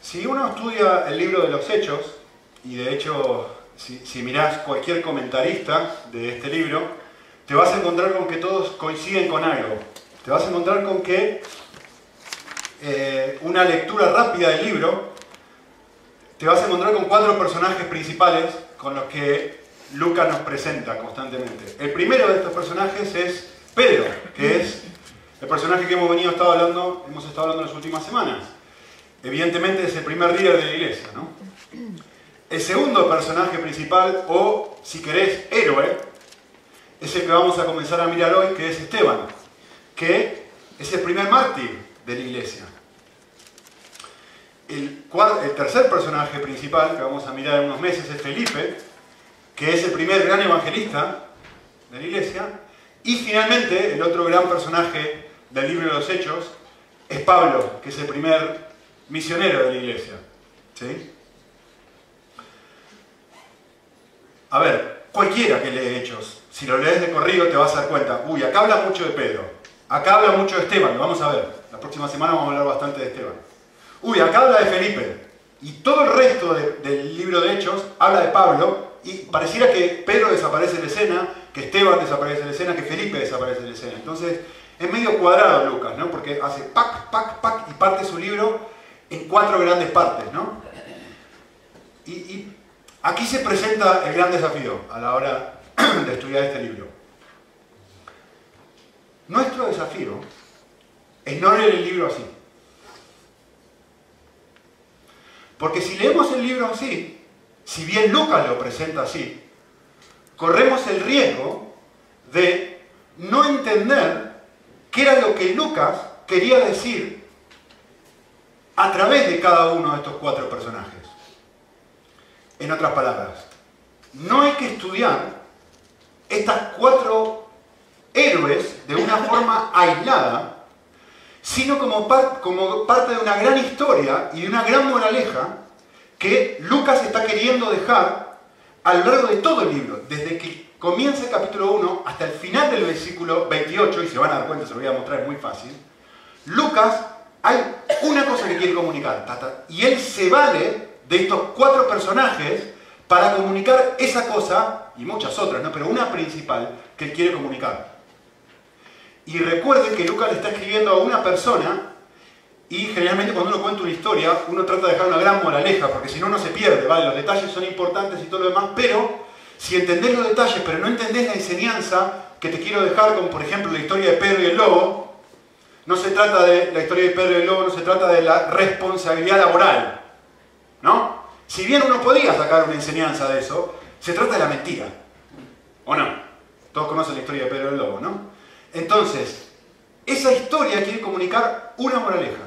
Si uno estudia el libro de los Hechos, y de hecho, si, si mirás cualquier comentarista de este libro, te vas a encontrar con que todos coinciden con algo. Te vas a encontrar con que eh, una lectura rápida del libro, te vas a encontrar con cuatro personajes principales con los que Lucas nos presenta constantemente. El primero de estos personajes es Pedro, que es el personaje que hemos venido hablando, hemos estado hablando en las últimas semanas. Evidentemente es el primer líder de la iglesia, ¿no? El segundo personaje principal, o si querés, héroe, es el que vamos a comenzar a mirar hoy, que es Esteban, que es el primer mártir de la iglesia. El, el, tercer personaje principal que vamos a mirar en unos meses es Felipe, que es el primer gran evangelista de la iglesia. Y finalmente, el otro gran personaje del libro de los Hechos es Pablo, que es el primer misionero de la iglesia. ¿Sí? A ver, cualquiera que lee Hechos, si lo lees de corrido te vas a dar cuenta, uy, acá habla mucho de Pedro, acá habla mucho de Esteban, lo vamos a ver, la próxima semana vamos a hablar bastante de Esteban. Uy, acá habla de Felipe, y todo el resto del libro de Hechos habla de Pablo, y pareciera que Pedro desaparece de la escena, que Esteban desaparece de la escena, que Felipe desaparece de la escena. Entonces, es medio cuadrado Lucas, ¿no? Porque hace pac, pac, pac, y parte su libro en cuatro grandes partes, ¿no? y Aquí se presenta el gran desafío a la hora de estudiar este libro. Nuestro desafío es no leer el libro así. Porque si leemos el libro así, si bien Lucas lo presenta así, corremos el riesgo de no entender qué era lo que Lucas quería decir a través de cada uno de estos cuatro personajes. En otras palabras, no hay que estudiar estas cuatro héroes de una forma aislada, sino como, como parte de una gran historia y de una gran moraleja que Lucas está queriendo dejar a lo largo de todo el libro, desde que comienza el capítulo 1 hasta el final del versículo 28, y se van a dar cuenta, se lo voy a mostrar, es muy fácil, Lucas hay una cosa que quiere comunicar, y él se vale de estos cuatro personajes para comunicar esa cosa, y muchas otras, ¿no? pero una principal que él quiere comunicar. Y recuerden que Lucas le está escribiendo a una persona y generalmente cuando uno cuenta una historia, uno trata de dejar una gran moraleja, porque si no, no se pierde, ¿vale? Los detalles son importantes y todo lo demás, pero si entendés los detalles, pero no entendés la enseñanza que te quiero dejar, como por ejemplo la historia de Pedro y el lobo, no se trata de la historia de Pedro y lobo, no se trata de la responsabilidad laboral, ¿No? Si bien uno podría sacar una enseñanza de eso, se trata de la mentira. ¿O no? Todos conocen la historia de Pedro el Lobo, ¿no? Entonces, esa historia quiere comunicar una moraleja.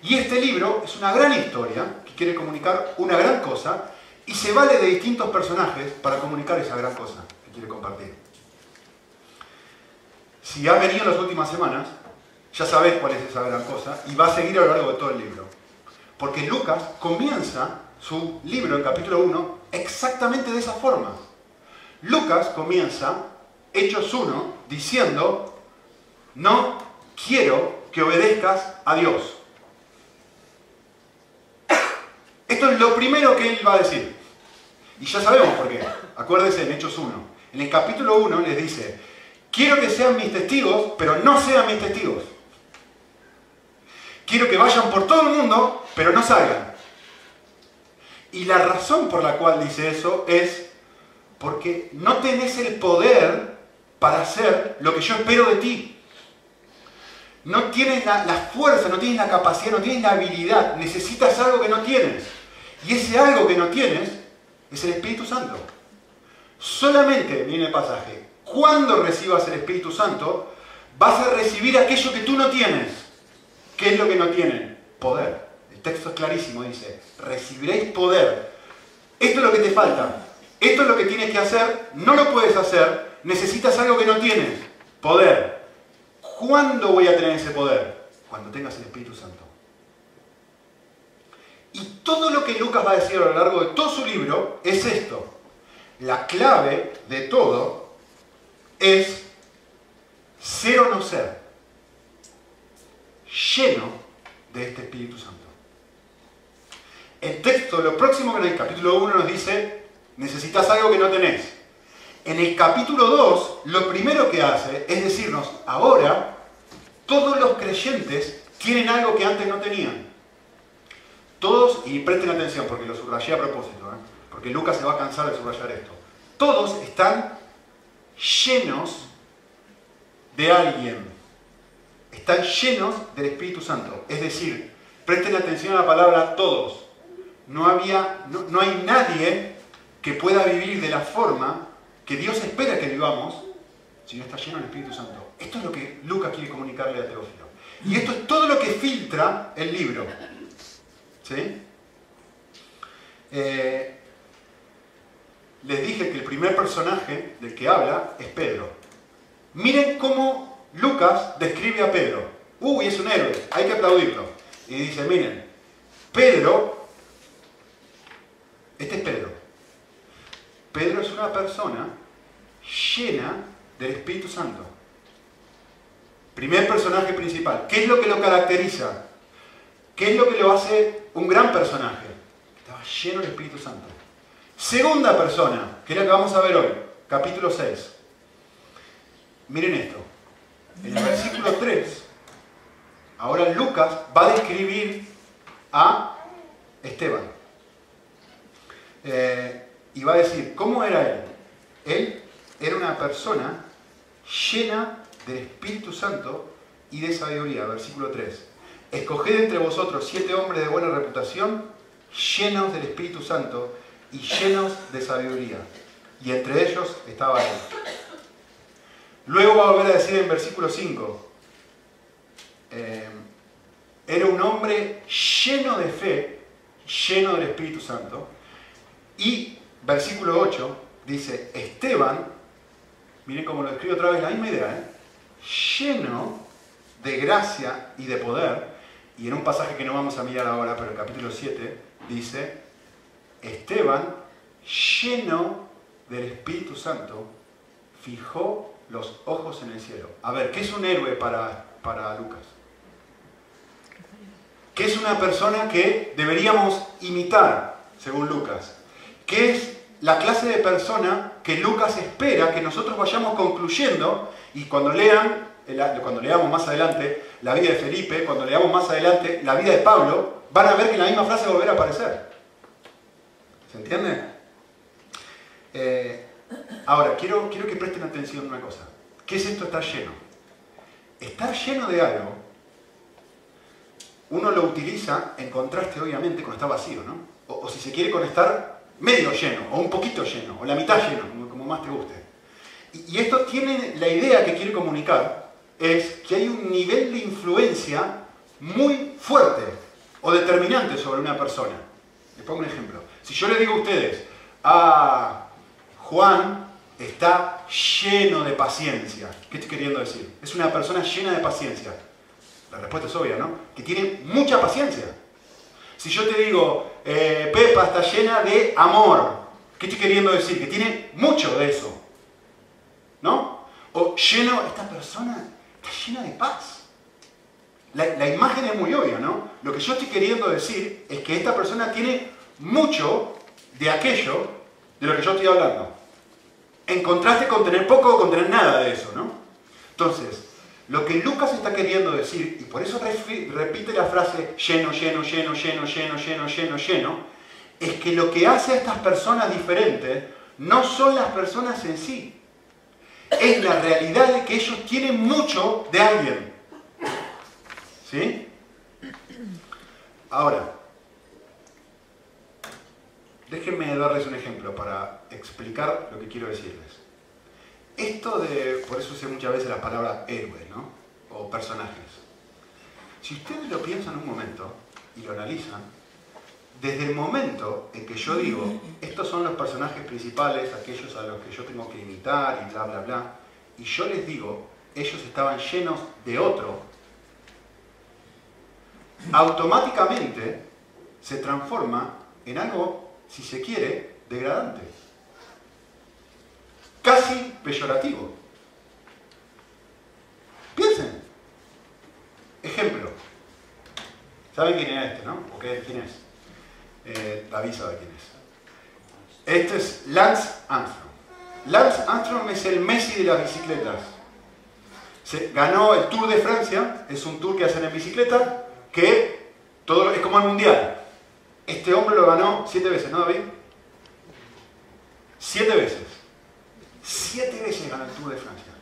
Y este libro es una gran historia que quiere comunicar una gran cosa y se vale de distintos personajes para comunicar esa gran cosa que quiere compartir. Si ha venido en las últimas semanas, ya sabes cuál es esa gran cosa y va a seguir a lo largo de todo el libro. Porque Lucas comienza su libro, el capítulo 1, exactamente de esa forma. Lucas comienza, Hechos 1, diciendo, no quiero que obedezcas a Dios. Esto es lo primero que él va a decir. Y ya sabemos por qué. Acuérdense en Hechos 1. En el capítulo 1 les dice, quiero que sean mis testigos, pero no sean mis testigos. Quiero que vayan por todo el mundo, pero no salgan. Y la razón por la cual dice eso es porque no tenés el poder para hacer lo que yo espero de ti. No tienes la, fuerza, no tienes la capacidad, no tienes la habilidad. Necesitas algo que no tienes. Y ese algo que no tienes es el Espíritu Santo. Solamente, viene el pasaje, cuando recibas el Espíritu Santo, vas a recibir aquello que tú no tienes. ¿Qué es lo que no tienen? Poder. El texto es clarísimo, dice, recibiréis poder. Esto es lo que te falta. Esto es lo que tienes que hacer. No lo puedes hacer. Necesitas algo que no tienes. Poder. ¿Cuándo voy a tener ese poder? Cuando tengas el Espíritu Santo. Y todo lo que Lucas va a decir a lo largo de todo su libro es esto. La clave de todo es ser o no ser lleno de este Espíritu Santo. el texto, lo próximo que en el capítulo 1 nos dice, necesitas algo que no tenés. En el capítulo 2, lo primero que hace es decirnos, ahora todos los creyentes tienen algo que antes no tenían. Todos, y presten atención porque lo subrayé a propósito, ¿eh? porque Lucas se va a cansar de subrayar esto. Todos están llenos de alguien. Están llenos del Espíritu Santo. Es decir, presten atención a la palabra todos. No, había, no, no hay nadie que pueda vivir de la forma que Dios espera que vivamos si no está lleno del Espíritu Santo. Esto es lo que Lucas quiere comunicarle a Teófilo. Y esto es todo lo que filtra el libro. ¿Sí? Eh, les dije que el primer personaje del que habla es Pedro. Miren cómo Lucas describe a Pedro. Uy, es un héroe, hay que aplaudirlo. Y dice, miren, Pedro, este es Pedro. Pedro es una persona llena del Espíritu Santo. Primer personaje principal. ¿Qué es lo que lo caracteriza? ¿Qué es lo que lo hace un gran personaje? Estaba lleno del Espíritu Santo. Segunda persona, que es la que vamos a ver hoy, capítulo 6. Miren esto. En el versículo 3, ahora Lucas va a describir a Esteban. Eh, y va a decir, ¿cómo era él? Él era una persona llena del Espíritu Santo y de sabiduría. Versículo 3. Escoged entre vosotros siete hombres de buena reputación, llenos del Espíritu Santo y llenos de sabiduría. Y entre ellos estaba él. Luego va a volver a decir en versículo 5, eh, era un hombre lleno de fe, lleno del Espíritu Santo. Y versículo 8 dice, Esteban, miren cómo lo escribe otra vez, la misma idea, ¿eh? lleno de gracia y de poder, y en un pasaje que no vamos a mirar ahora, pero el capítulo 7 dice, Esteban, lleno del Espíritu Santo, fijó los ojos en el cielo. A ver, ¿qué es un héroe para, para Lucas? ¿Qué es una persona que deberíamos imitar, según Lucas? ¿Qué es la clase de persona que Lucas espera que nosotros vayamos concluyendo y cuando lean, cuando leamos más adelante la vida de Felipe, cuando leamos más adelante la vida de Pablo, van a ver que la misma frase volverá a aparecer. ¿Se entiende? Eh, ahora, quiero, quiero que presten atención a una cosa. ¿Qué es esto estar lleno? Estar lleno de algo, uno lo utiliza en contraste obviamente con estar vacío, ¿no? O, si se quiere con estar medio lleno, o un poquito lleno, o la mitad lleno, como, más te guste. Y, y esto tiene la idea que quiere comunicar, es que hay un nivel de influencia muy fuerte o determinante sobre una persona. Les pongo un ejemplo. Si yo le digo a ustedes, ah, Juan está lleno de paciencia, ¿qué estoy queriendo decir? Es una persona llena de paciencia. La respuesta es obvia, ¿no? Que tiene mucha paciencia. Si yo te digo, eh, Pepa está llena de amor, ¿qué estoy queriendo decir? Que tiene mucho de eso. ¿No? O lleno, esta persona está llena de paz. La, la, imagen es muy obvia, ¿no? Lo que yo estoy queriendo decir es que esta persona tiene mucho de aquello de lo que yo estoy hablando. En contraste con tener poco o con tener nada de eso, ¿no? Entonces, lo que Lucas está queriendo decir, y por eso repite la frase lleno, lleno, lleno, lleno, lleno, lleno, lleno, lleno, es que lo que hace a estas personas diferentes no son las personas en sí, es la realidad de que ellos tienen mucho de alguien. ¿Sí? Ahora, déjenme darles un ejemplo para explicar lo que quiero decirles. Esto de, por eso sé muchas veces la palabra héroe, ¿no? O personajes. Si ustedes lo piensan un momento y lo analizan, desde el momento en que yo digo, estos son los personajes principales, aquellos a los que yo tengo que imitar y bla, bla, bla, y yo les digo, ellos estaban llenos de otro, automáticamente se transforma en algo, si se quiere, degradante casi peyorativo. Piensen. Ejemplo. ¿Saben quién es este, no? ¿O qué, quién es? Eh, David sabe quién es. Este es Lance Armstrong. Lance Armstrong es el Messi de las bicicletas. Ganó el Tour de Francia, es un tour que hacen en bicicleta, que todo es como el mundial. Este hombre lo ganó siete veces, ¿no, David? Siete veces. Siete veces ganó el Tour de Francia.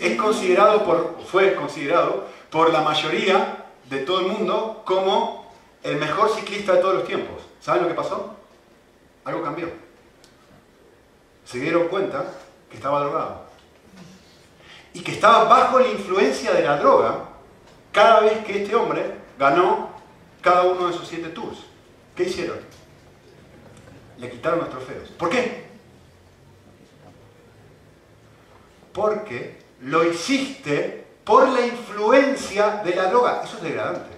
Es considerado por, fue considerado por la mayoría de todo el mundo como el mejor ciclista de todos los tiempos. ¿Saben lo que pasó? Algo cambió. Se dieron cuenta que estaba drogado. Y que estaba bajo la influencia de la droga cada vez que este hombre ganó cada uno de sus siete tours. ¿Qué hicieron? Le quitaron los trofeos. ¿Por qué? Porque lo hiciste por la influencia de la droga. Eso es degradante.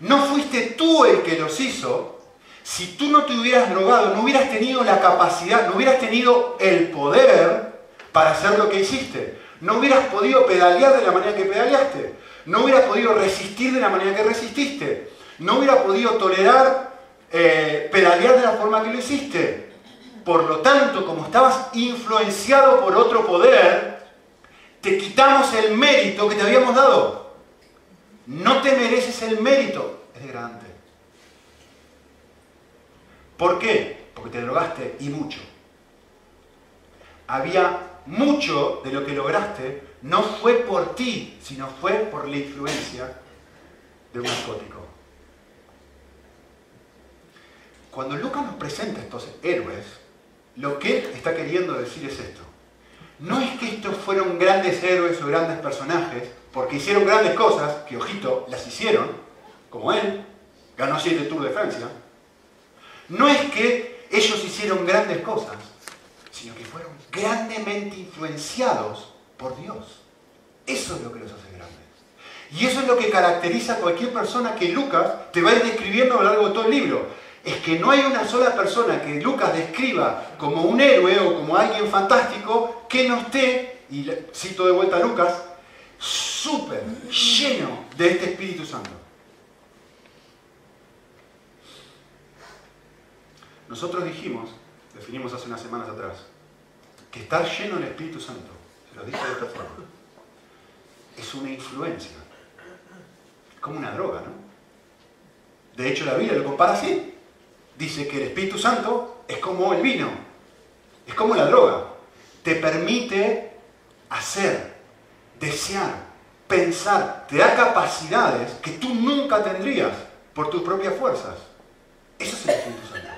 No fuiste tú el que los hizo. Si tú no te hubieras drogado, no hubieras tenido la capacidad, no hubieras tenido el poder para hacer lo que hiciste. No hubieras podido pedalear de la manera que pedaleaste. No hubieras podido resistir de la manera que resististe. No hubieras podido tolerar eh, pedalear de la forma que lo hiciste. Por lo tanto, como estabas influenciado por otro poder, te quitamos el mérito que te habíamos dado. No te mereces el mérito. Es degradante. ¿Por qué? Porque te drogaste y mucho. Había mucho de lo que lograste, no fue por ti, sino fue por la influencia de un narcótico. Cuando Lucas nos presenta estos héroes, lo que él está queriendo decir es esto no es que estos fueron grandes héroes o grandes personajes, porque hicieron grandes cosas, que ojito, las hicieron, como él, ganó siete Tours de Francia. No es que ellos hicieron grandes cosas, sino que fueron grandemente influenciados por Dios. Eso es lo que los hace grandes. Y eso es lo que caracteriza a cualquier persona que Lucas te va a ir describiendo a lo largo de todo el libro es que no hay una sola persona que Lucas describa como un héroe o como alguien fantástico que no esté, y cito de vuelta a Lucas, súper lleno de este Espíritu Santo. Nosotros dijimos, definimos hace unas semanas atrás, que estar lleno del Espíritu Santo, se lo dije de esta forma, es una influencia, como una droga, ¿no? De hecho, la Biblia lo compara así dice que el Espíritu Santo es como el vino, es como la droga. Te permite hacer, desear, pensar, te da capacidades que tú nunca tendrías por tus propias fuerzas. Eso es el Espíritu Santo.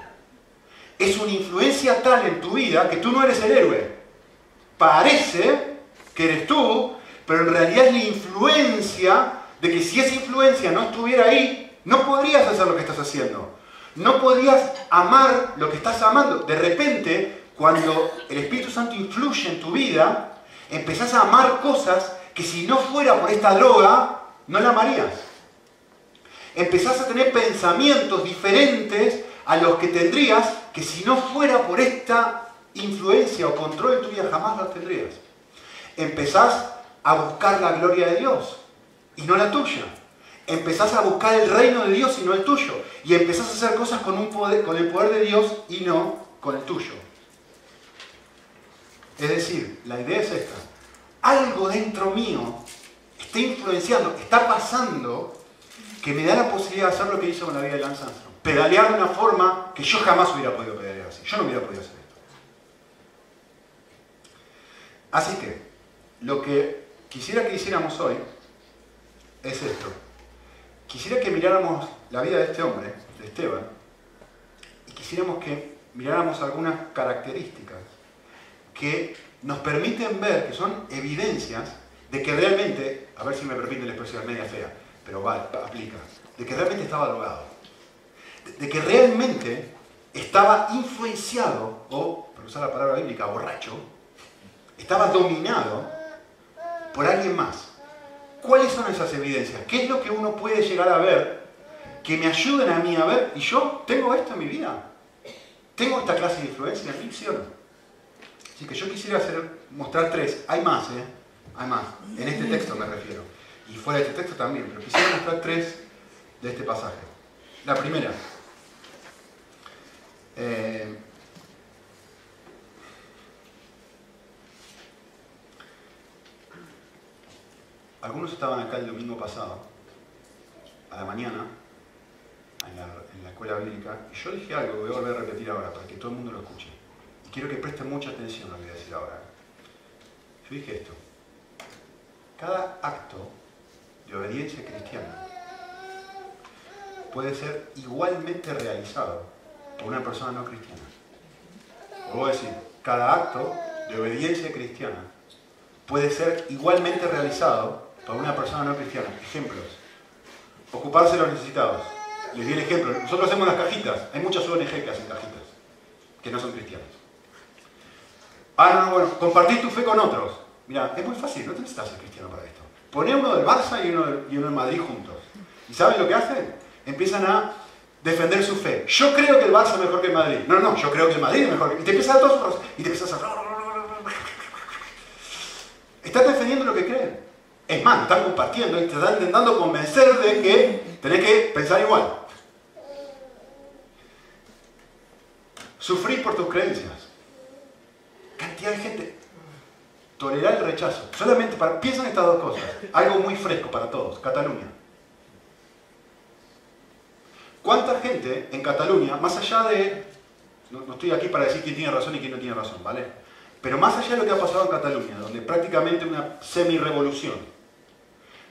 Es una influencia tal en tu vida que tú no eres el héroe. Parece que eres tú, pero en realidad es la influencia de que si esa influencia no estuviera ahí, no podrías hacer lo que estás haciendo no podías amar lo que estás amando. De repente, cuando el Espíritu Santo influye en tu vida, empezás a amar cosas que si no fuera por esta droga, no la amarías. Empezás a tener pensamientos diferentes a los que tendrías que si no fuera por esta influencia o control en tu vida, jamás los tendrías. Empezás a buscar la gloria de Dios y no la tuya empezás a buscar el reino de Dios y no el tuyo. Y empezás a hacer cosas con, el poder de Dios y no con el tuyo. Es decir, la idea es esta. Algo dentro mío está influenciando, está pasando, que me da la posibilidad de hacer lo que hizo con la vida de Lance. Pedalear de una forma que yo jamás hubiera podido pedalear así. Yo no hubiera podido hacer esto. Así que, lo que quisiera que hiciéramos hoy es esto. Quisiera que miráramos la vida de este hombre, de Esteban, y quisiéramos que miráramos algunas características que nos permiten ver, que son evidencias de que realmente, a ver si me permite la expresión media fea, pero va, aplica, de que realmente estaba drogado, de, que realmente estaba influenciado, o, por usar la palabra bíblica, borracho, estaba dominado por alguien más. ¿Cuáles son esas evidencias? ¿Qué es lo que uno puede llegar a ver que me ayuden a mí a ver? Y yo tengo esto en mi vida. Tengo esta clase de influencia en mi ¿sí Así que yo quisiera mostrar tres. Hay más, ¿eh? Hay más. En este texto me refiero. Y fuera de este texto también. Pero quisiera mostrar tres de este pasaje. La primera. El domingo pasado, a la mañana, en la, escuela bíblica, y yo dije algo que voy a volver a repetir ahora para que todo el mundo lo escuche. Y quiero que presten mucha atención a lo que voy a decir ahora. Yo dije esto. Cada acto de obediencia cristiana puede ser igualmente realizado por una persona no cristiana. Voy a decir, cada acto de obediencia cristiana puede ser igualmente realizado por una persona no cristiana. Ejemplos. Ocuparse de los necesitados. Les di el ejemplo. Nosotros hacemos las cajitas. Hay muchas ONG que hacen cajitas, que no son cristianas. Ah, no, no, bueno, compartir tu fe con otros. Mira, es muy fácil, no necesitas ser cristiano para esto. Poné uno del Barça y uno del, Madrid juntos. ¿Y saben lo que hacen? Empiezan a defender su fe. Yo creo que el Barça es mejor que el Madrid. No, no, yo creo que el Madrid es mejor que... Y te empiezas a todos y te empiezas a... Estás defendiendo lo que creen. Es más, están compartiendo y te están intentando convencer de que tenés que pensar igual. Sufrir por tus creencias. Cantidad de gente. Tolerar el rechazo. Solamente para... Piensa en estas dos cosas. Algo muy fresco para todos. Cataluña. ¿Cuánta gente en Cataluña, más allá de... No, no estoy aquí para decir quién tiene razón y quién no tiene razón, ¿vale? Pero más allá de lo que ha pasado en Cataluña, donde prácticamente una semi-revolución,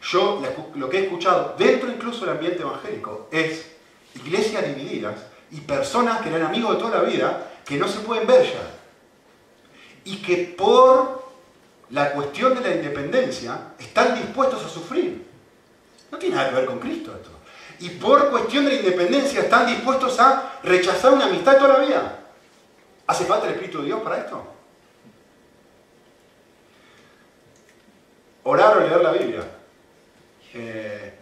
yo lo que he escuchado, dentro incluso del ambiente evangélico, es iglesias divididas y personas que eran amigos de toda la vida que no se pueden ver ya. Y que por la cuestión de la independencia están dispuestos a sufrir. No tiene nada que ver con Cristo esto. Y por cuestión de la independencia están dispuestos a rechazar una amistad toda la vida. ¿Hace falta el Espíritu de Dios para esto? Orar o leer la Biblia. Eh,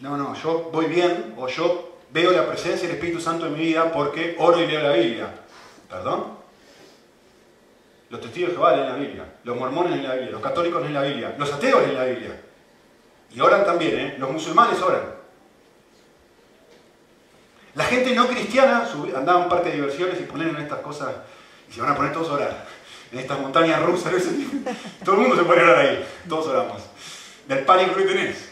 no, no, yo voy bien o yo veo la presencia del Espíritu Santo en mi vida porque oro y leo la Biblia. ¿Perdón? Los testigos de Jehová leen la Biblia, los mormones leen la Biblia, los católicos leen la Biblia, los ateos leen la Biblia. Y oran también, ¿eh? Los musulmanes oran. La gente no cristiana andaba en un parque de diversiones y ponen estas cosas y se van a poner todos a orar en estas montañas rusas. Todo el mundo se puede orar ahí, todos oramos. Del pánico que tenés.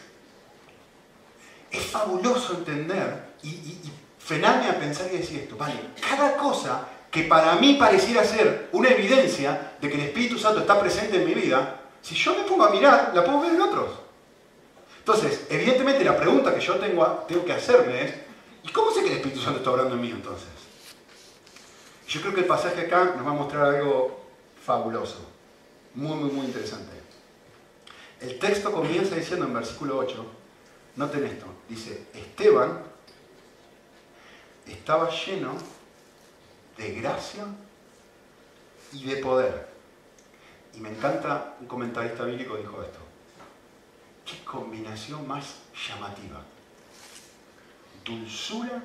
Es fabuloso entender y, y frenarme a pensar y decir esto, vale, cada cosa que para mí pareciera ser una evidencia de que el Espíritu Santo está presente en mi vida, si yo me pongo a mirar, la puedo ver en otros. Entonces, evidentemente la pregunta que yo tengo, tengo que hacerme es, ¿y cómo sé que el Espíritu Santo está orando en mí entonces? Yo creo que el pasaje acá nos va a mostrar algo fabuloso. Muy, muy, muy interesante. El texto comienza diciendo en versículo 8, noten esto, dice, Esteban estaba lleno de gracia y de poder. Y me encanta, un comentarista bíblico dijo esto, qué combinación más llamativa. Dulzura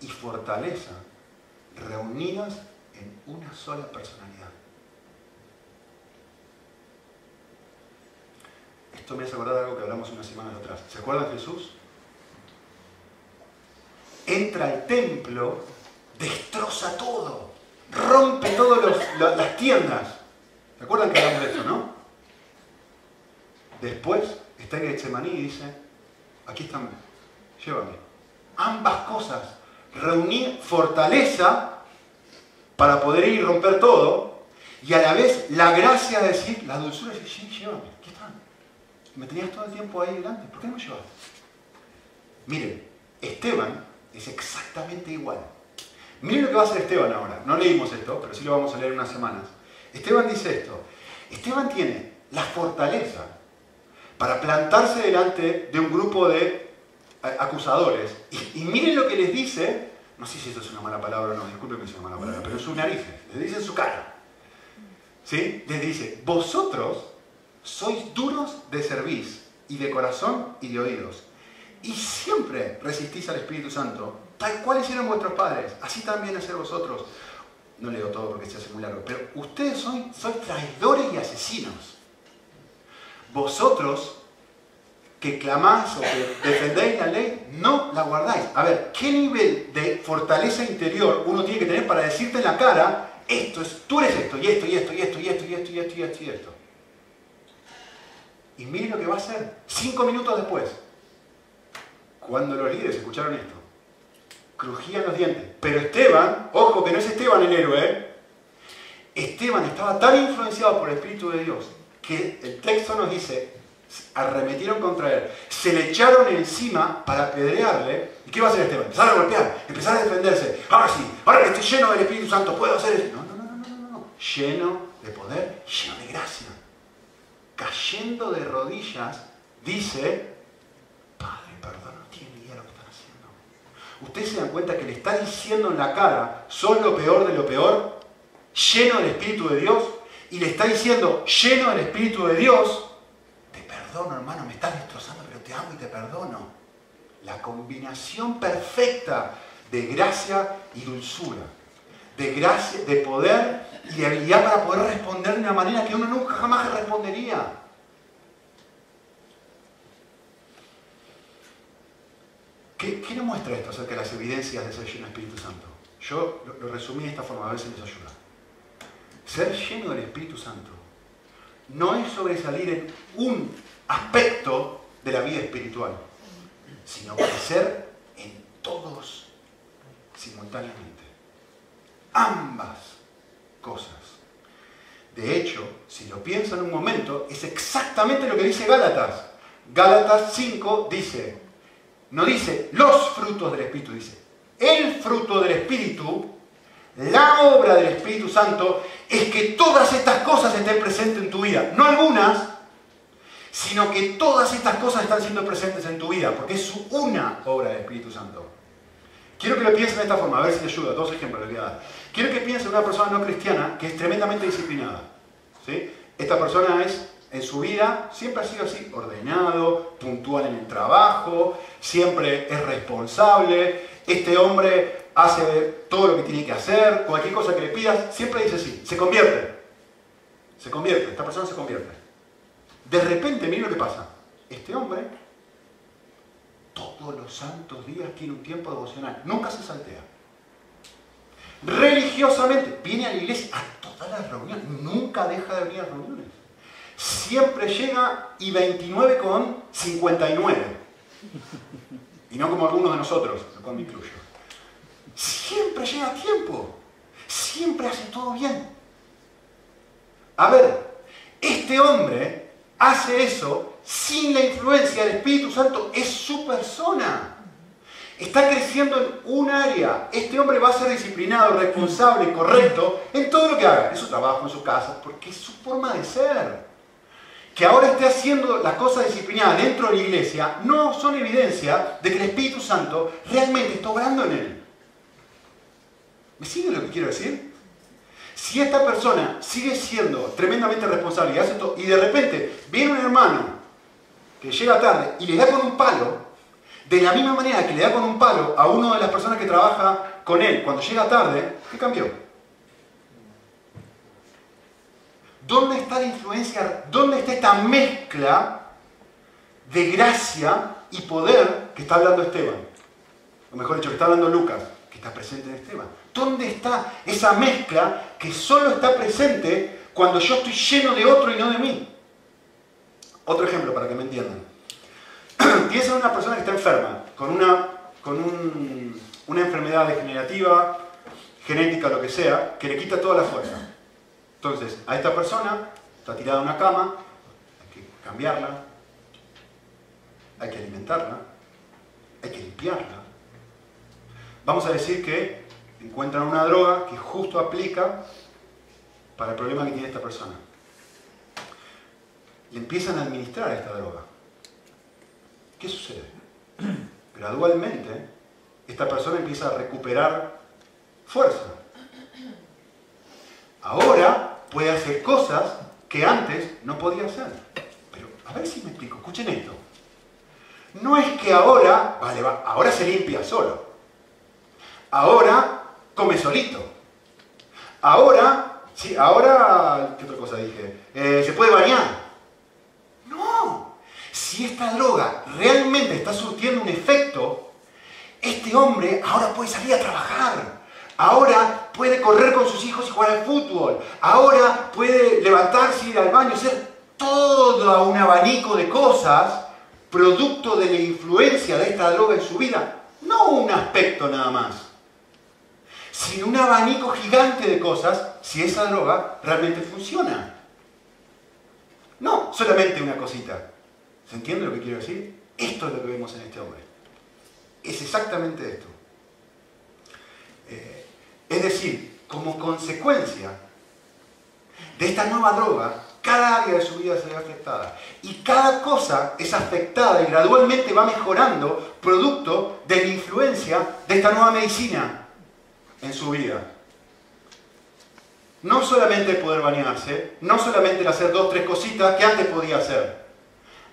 y fortaleza reunidas en una sola personalidad. Esto me hace acordar de algo que hablamos unas semanas atrás. ¿Se acuerdan Jesús? Entra al templo, destroza todo, rompe todas las tiendas. ¿Se acuerdan que hablamos de esto, no? Después está en Getsemaní y dice, aquí están, llévame. Ambas cosas, reunir fortaleza para poder ir y romper todo, y a la vez la gracia de decir, la dulzura de llévame, aquí están me tenías todo el tiempo ahí delante. ¿Por qué no me llevas? Miren, Esteban es exactamente igual. Miren lo que va a hacer Esteban ahora. No leímos esto, pero sí lo vamos a leer en unas semanas. Esteban dice esto. Esteban tiene la fortaleza para plantarse delante de un grupo de acusadores. Y, miren lo que les dice. No sé si esto es una mala palabra o no, disculpen que sea una mala palabra, pero en sus narices. Les dice en su cara. ¿Sí? Les dice, vosotros sois duros de cerviz y de corazón y de oídos. Y siempre resistís al Espíritu Santo, tal cual hicieron vuestros padres, así también hacer vosotros. No leo todo porque se hace muy largo, pero ustedes sois, sois traidores y asesinos. Vosotros que clamás o que defendéis la ley, no la guardáis. A ver, ¿qué nivel de fortaleza interior uno tiene que tener para decirte en la cara, esto es, tú eres esto, y esto, y esto, y esto, y esto, y esto, y esto, y esto, y esto? Y miren lo que va a hacer. Cinco minutos después, cuando los líderes escucharon esto, crujían los dientes. Pero Esteban, ojo que no es Esteban el héroe, ¿eh? Esteban estaba tan influenciado por el Espíritu de Dios que el texto nos dice, arremetieron contra él, se le echaron encima para apedrearle. ¿Y qué va a hacer Esteban? Empezar a golpear, empezar a defenderse. Ahora sí, ahora estoy lleno del Espíritu Santo, puedo hacer eso. No, no, no, no, no, no. Lleno de poder, lleno de gracia. Cayendo de rodillas, dice, Padre, perdón, no tiene idea de lo que están haciendo. Ustedes se dan cuenta que le está diciendo en la cara, son lo peor de lo peor, lleno del Espíritu de Dios, y le está diciendo, lleno del Espíritu de Dios, te perdono hermano, me estás destrozando, pero te amo y te perdono. La combinación perfecta de gracia y dulzura, de gracia, de poder y de habilidad para poder responder de una manera que uno nunca jamás respondería. ¿Qué, ¿Qué, nos muestra esto acerca de las evidencias de ser lleno del Espíritu Santo? Yo lo, lo resumí de esta forma, a si les ayuda. Ser lleno del Espíritu Santo no es sobresalir en un aspecto de la vida espiritual, sino crecer en todos simultáneamente. Ambas cosas. De hecho, si lo pienso en un momento, es exactamente lo que dice Gálatas. Gálatas 5 dice, no dice los frutos del Espíritu, dice el fruto del Espíritu, la obra del Espíritu Santo, es que todas estas cosas estén presentes en tu vida. No algunas, sino que todas estas cosas están siendo presentes en tu vida, porque es una obra del Espíritu Santo. Quiero que lo piensen de esta forma, a ver si te ayuda. Dos ejemplos les voy a dar. Quiero que piensen en una persona no cristiana que es tremendamente disciplinada. ¿sí? Esta persona es, en su vida, siempre ha sido así, ordenado, puntual en el trabajo, siempre es responsable. Este hombre hace todo lo que tiene que hacer, cualquier cosa que le pidas, siempre dice sí, se convierte. Se convierte, esta persona se convierte. De repente, miren lo que pasa. Este hombre todos los santos días tiene un tiempo devocional, nunca se saltea. Religiosamente, viene a la iglesia a todas las reuniones, nunca deja de venir a reuniones. Siempre llega y 29 con 59. Y no como algunos de nosotros, lo cual me incluyo. Siempre llega a tiempo. Siempre hace todo bien. A ver, este hombre hace eso sin la influencia del Espíritu Santo, es su persona. Está creciendo en un área. Este hombre va a ser disciplinado, responsable, correcto en todo lo que haga, en su trabajo, en su casa, porque es su forma de ser. Que ahora esté haciendo las cosas disciplinadas dentro de la iglesia no son evidencia de que el Espíritu Santo realmente está obrando en él. ¿Me sigue lo que quiero decir? Si esta persona sigue siendo tremendamente responsable y hace esto, y de repente viene un hermano que llega tarde y le da con un palo, de la misma manera que le da con un palo a una de las personas que trabaja con él cuando llega tarde, ¿qué cambió? ¿Dónde está la influencia? ¿Dónde está esta mezcla de gracia y poder que está hablando Esteban? O mejor dicho, que está hablando Lucas, que está presente en Esteban. ¿Dónde está esa mezcla que solo está presente cuando yo estoy lleno de otro y no de mí? Otro ejemplo para que me entiendan. Piensa en una persona que está enferma, con una, con una enfermedad degenerativa, genética, lo que sea, que le quita toda la fuerza. Entonces, a esta persona está tirada en una cama, hay que cambiarla, hay que alimentarla, hay que limpiarla. Vamos a decir que encuentran una droga que justo aplica para el problema que tiene esta persona y empiezan a administrar esta droga. ¿Qué sucede? Gradualmente, esta persona empieza a recuperar fuerza. Ahora puede hacer cosas que antes no podía hacer. Pero a ver si me explico, escuchen esto. No es que ahora, vale, va, ahora se limpia solo. Ahora come solito. Ahora, sí, ahora, ¿qué otra cosa dije? Eh, se puede bañar. Si esta droga realmente está surtiendo un efecto, este hombre ahora puede salir a trabajar. Ahora puede correr con sus hijos y jugar al fútbol. Ahora puede levantarse, ir al baño, hacer todo un abanico de cosas producto de la influencia de esta droga en su vida. No un aspecto nada más, sino un abanico gigante de cosas si esa droga realmente funciona. No solamente una cosita. ¿Se entiende lo que quiero decir? Esto es lo que vemos en este hombre. Es exactamente esto. Eh, es decir, como consecuencia de esta nueva droga, cada área de su vida se ve afectada. Y cada cosa es afectada y gradualmente va mejorando producto de la influencia de esta nueva medicina en su vida. No solamente el poder bañarse, no solamente el hacer dos, tres cositas que antes podía hacer.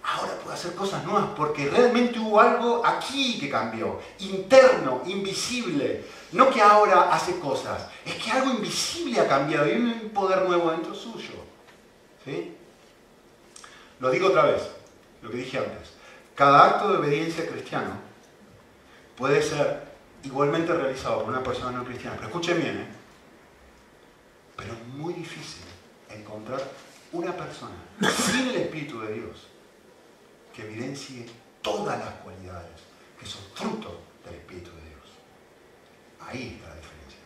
Ahora puede hacer cosas nuevas porque realmente hubo algo aquí que cambió, interno, invisible. No que ahora hace cosas, es que algo invisible ha cambiado y hay un poder nuevo dentro suyo. ¿Sí? Lo digo otra vez, lo que dije antes. Cada acto de obediencia cristiano puede ser igualmente realizado por una persona no cristiana. Pero escuchen bien, ¿eh? pero es muy difícil encontrar una persona sin el Espíritu de Dios que evidencie todas las cualidades que son fruto del Espíritu de Dios. Ahí está la diferencia.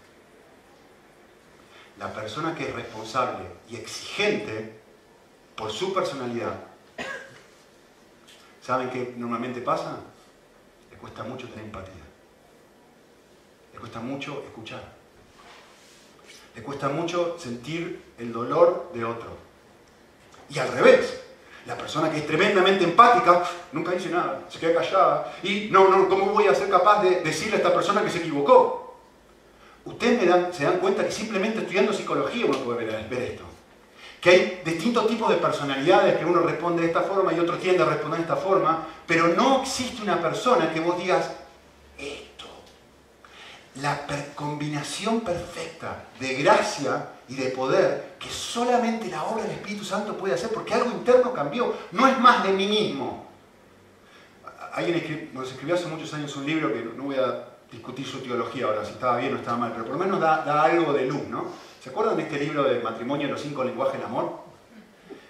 La persona que es responsable y exigente por su personalidad, ¿saben qué normalmente pasa? Le cuesta mucho tener empatía. Le cuesta mucho escuchar. Le cuesta mucho sentir el dolor de otro. Y al revés, la persona que es tremendamente empática nunca dice nada, se queda callada. Y no, no, ¿cómo voy a ser capaz de decirle a esta persona que se equivocó? Ustedes se dan cuenta que simplemente estudiando psicología uno puede ver, esto. Que hay distintos tipos de personalidades que uno responde de esta forma y otro tiende a responder de esta forma, pero no existe una persona que vos digas, esto, la combinación perfecta de gracia y de poder que solamente la obra del Espíritu Santo puede hacer porque algo interno cambió, no es más de mí mismo. Alguien nos escribió hace muchos años un libro que no voy a discutir su teología ahora, si estaba bien o estaba mal, pero por lo menos da, algo de luz, ¿no? ¿Se acuerdan de este libro de matrimonio los cinco lenguajes del amor?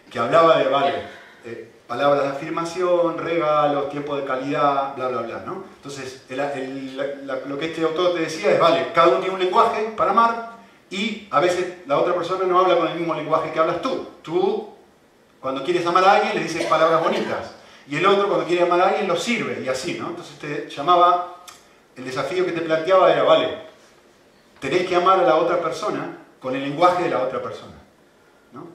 Que hablaba de, vale, palabras de afirmación, regalos, tiempo de calidad, bla, bla, bla, ¿no? Entonces, lo que este autor te decía es, vale, cada uno tiene un lenguaje para amar, y a veces la otra persona no habla con el mismo lenguaje que hablas tú. Tú, cuando quieres amar a alguien, le dices palabras bonitas. Y el otro, cuando quiere amar a alguien, lo sirve. Y así, ¿no? Entonces te llamaba, el desafío que te planteaba era, vale, tenés que amar a la otra persona con el lenguaje de la otra persona. ¿no?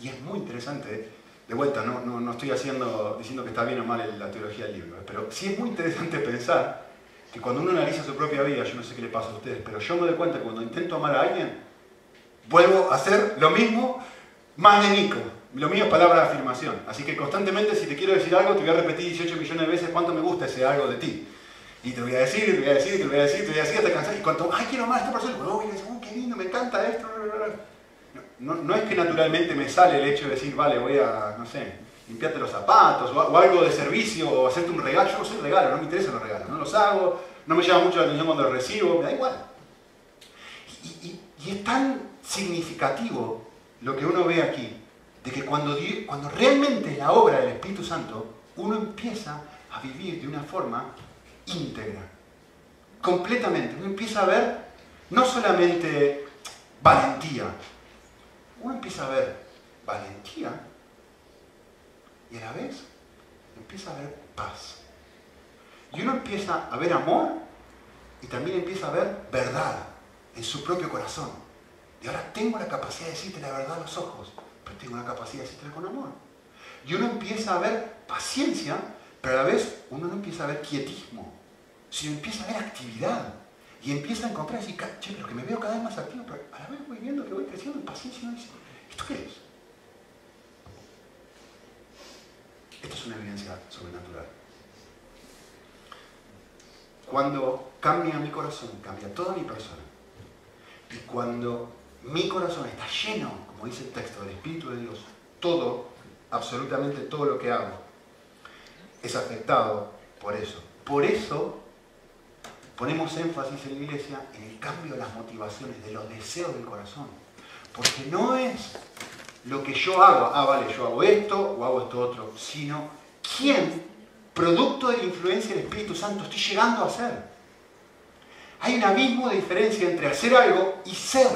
Y es muy interesante, de vuelta, no, no, no estoy haciendo, diciendo que está bien o mal la teología del libro, pero sí es muy interesante pensar que cuando uno analiza su propia vida, yo no sé qué le pasa a ustedes, pero yo me doy cuenta que cuando intento amar a alguien, vuelvo a hacer lo mismo, más de Nico. Lo mío es palabra de afirmación. Así que constantemente, si te quiero decir algo, te voy a repetir 18 millones de veces cuánto me gusta ese algo de ti. Y te voy a decir, te voy a decir, te voy a decir, te voy a decir hasta cansar. Y cuando, ay, quiero amar a esta persona, oh, oh, qué lindo, me encanta esto. No, no, es que naturalmente me sale el hecho de decir, vale, voy a, no sé, limpiarte los zapatos o, algo de servicio o hacerte un regalo. Yo no soy regalo, no me interesan los regalos, no los hago, no me llama mucho la atención cuando los recibo, me da igual. Y, es tan significativo lo que uno ve aquí, de que cuando, cuando realmente la obra del Espíritu Santo, uno empieza a vivir de una forma íntegra, completamente. Uno empieza a ver no solamente valentía, uno empieza a ver valentía y a la vez empieza a ver paz. Y uno empieza a ver amor y también empieza a ver verdad en su propio corazón. Y ahora tengo la capacidad de decirte la verdad a los ojos, pero tengo la capacidad de decirte con amor. Y uno empieza a ver paciencia, pero a la vez uno no empieza a ver quietismo, sino empieza a ver actividad. Y empieza a encontrar y decir, che, pero que me veo cada vez más activo, pero a la vez voy viendo que voy creciendo en paciencia y dice, ¿esto qué es? Esto es una evidencia sobrenatural. Cuando cambia mi corazón, cambia toda mi persona. Y cuando mi corazón está lleno, como dice el texto, del Espíritu de Dios, todo, absolutamente todo lo que hago, es afectado por eso. Por eso ponemos énfasis en la iglesia en el cambio de las motivaciones, de los deseos del corazón. Porque no es lo que yo hago, ah, vale, yo hago esto o hago esto otro, sino quién, producto de la influencia del Espíritu Santo, estoy llegando a ser. Hay un abismo de diferencia entre hacer algo y ser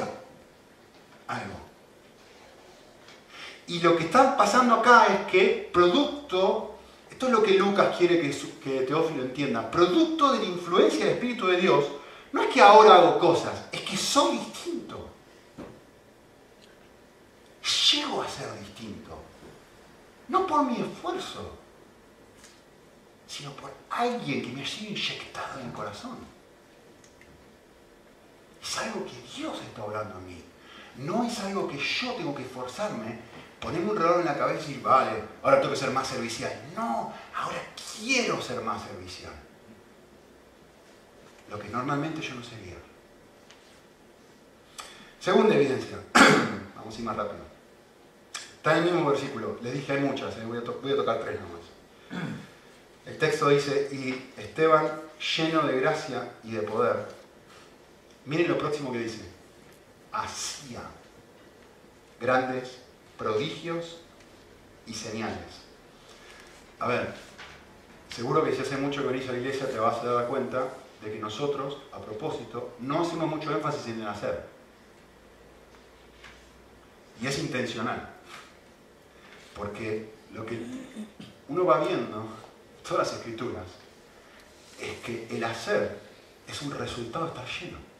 algo. Y lo que está pasando acá es que producto, esto es lo que Lucas quiere que, Teófilo entienda, producto de la influencia del Espíritu de Dios, no es que ahora hago cosas, es que soy distinto. Llego a ser distinto. No por mi esfuerzo, sino por alguien que me ha sido inyectado en el corazón. Es algo que Dios está hablando a mí. No es algo que yo tengo que esforzarme, ponerme un reloj en la cabeza y decir, vale, ahora tengo que ser más servicial. No, ahora quiero ser más servicial lo que normalmente yo no sería. Segunda evidencia, vamos a ir más rápido. Está en el mismo versículo, les dije hay muchas, eh, voy, a voy a tocar tres nomás. El texto dice, y Esteban lleno de gracia y de poder. Miren lo próximo que dice, hacía grandes prodigios y señales. A ver, seguro que si hace mucho que venís a la iglesia te vas a dar cuenta de que nosotros, a propósito, no hacemos mucho énfasis en el hacer. Y es intencional. Porque lo que uno va viendo, en todas las escrituras, es que el hacer es un resultado de estar lleno.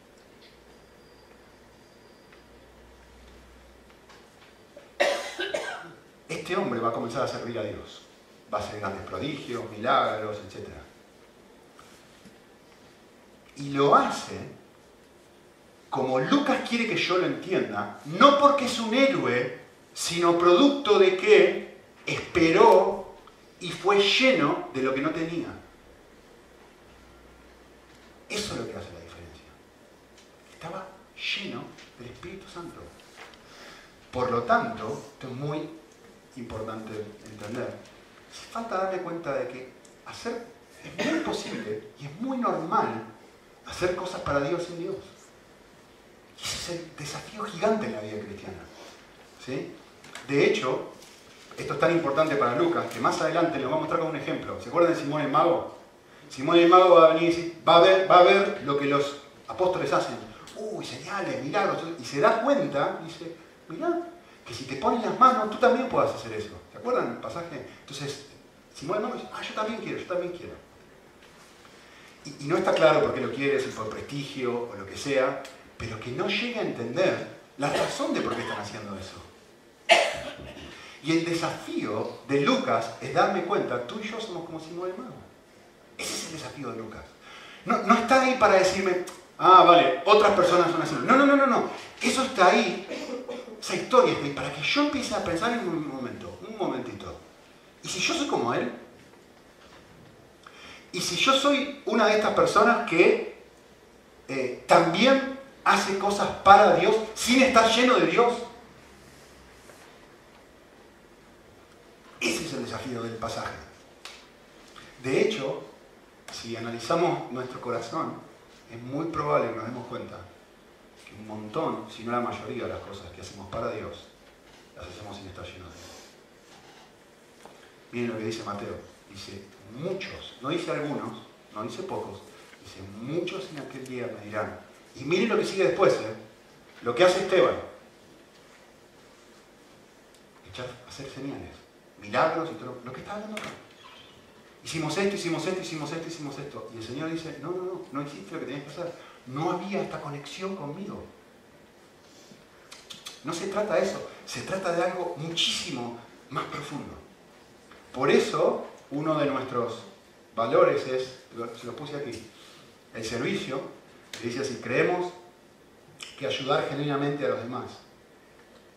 Este hombre va a comenzar a servir a Dios. Va a hacer grandes prodigios, milagros, etcétera y lo hace como Lucas quiere que yo lo entienda, no porque es un héroe, sino producto de que esperó y fue lleno de lo que no tenía. Eso es lo que hace la diferencia. Estaba lleno del Espíritu Santo. Por lo tanto, esto es muy importante entender, falta darle cuenta de que hacer es muy posible y es muy normal hacer cosas para Dios sin Dios. Y ese es el desafío gigante en la vida cristiana. ¿sí? De hecho, esto es tan importante para Lucas que más adelante lo vamos a mostrar con un ejemplo. ¿Se acuerdan de Simón el Mago? Simón el Mago va a venir y decir, va a ver, va a ver lo que los apóstoles hacen. Uy, señales, milagros. Y se da cuenta, dice, mirá, que si te ponen las manos, tú también puedes hacer eso. ¿Se acuerdan el pasaje? Entonces, el Mago dice, ah, yo también quiero, yo también quiero y, no está claro por qué lo quiere, si por prestigio o lo que sea, pero que no llegue a entender la razón de por qué están haciendo eso. Y el desafío de Lucas es darme cuenta, tú y yo somos como Simón el Mago. Ese es el desafío de Lucas. No, no está ahí para decirme, ah, vale, otras personas son así. No, no, no, no, no. Eso está ahí, esa historia está ahí, para que yo empiece a pensar en un momento, un momentito. Y si yo soy como él, y si yo soy una de estas personas que eh, también hace cosas para Dios sin estar lleno de Dios, ese es el desafío del pasaje. De hecho, si analizamos nuestro corazón, es muy probable que nos demos cuenta que un montón, si no la mayoría de las cosas que hacemos para Dios, las hacemos sin estar llenos de Dios. Miren lo que dice Mateo. Dice, muchos, no dice algunos, no dice pocos, dice, muchos en aquel día me dirán. Y miren lo que sigue después, ¿eh? lo que hace Esteban. Echar, hacer señales, milagros y todo lo que está hablando acá. Hicimos esto, hicimos esto, hicimos esto, hicimos esto. Y el Señor dice, no, no, no, no hiciste lo que tenías que hacer. No había esta conexión conmigo. No se trata de eso, se trata de algo muchísimo más profundo. Por eso uno de nuestros valores es, se lo puse aquí, el servicio, dice así, creemos que ayudar genuinamente a los demás,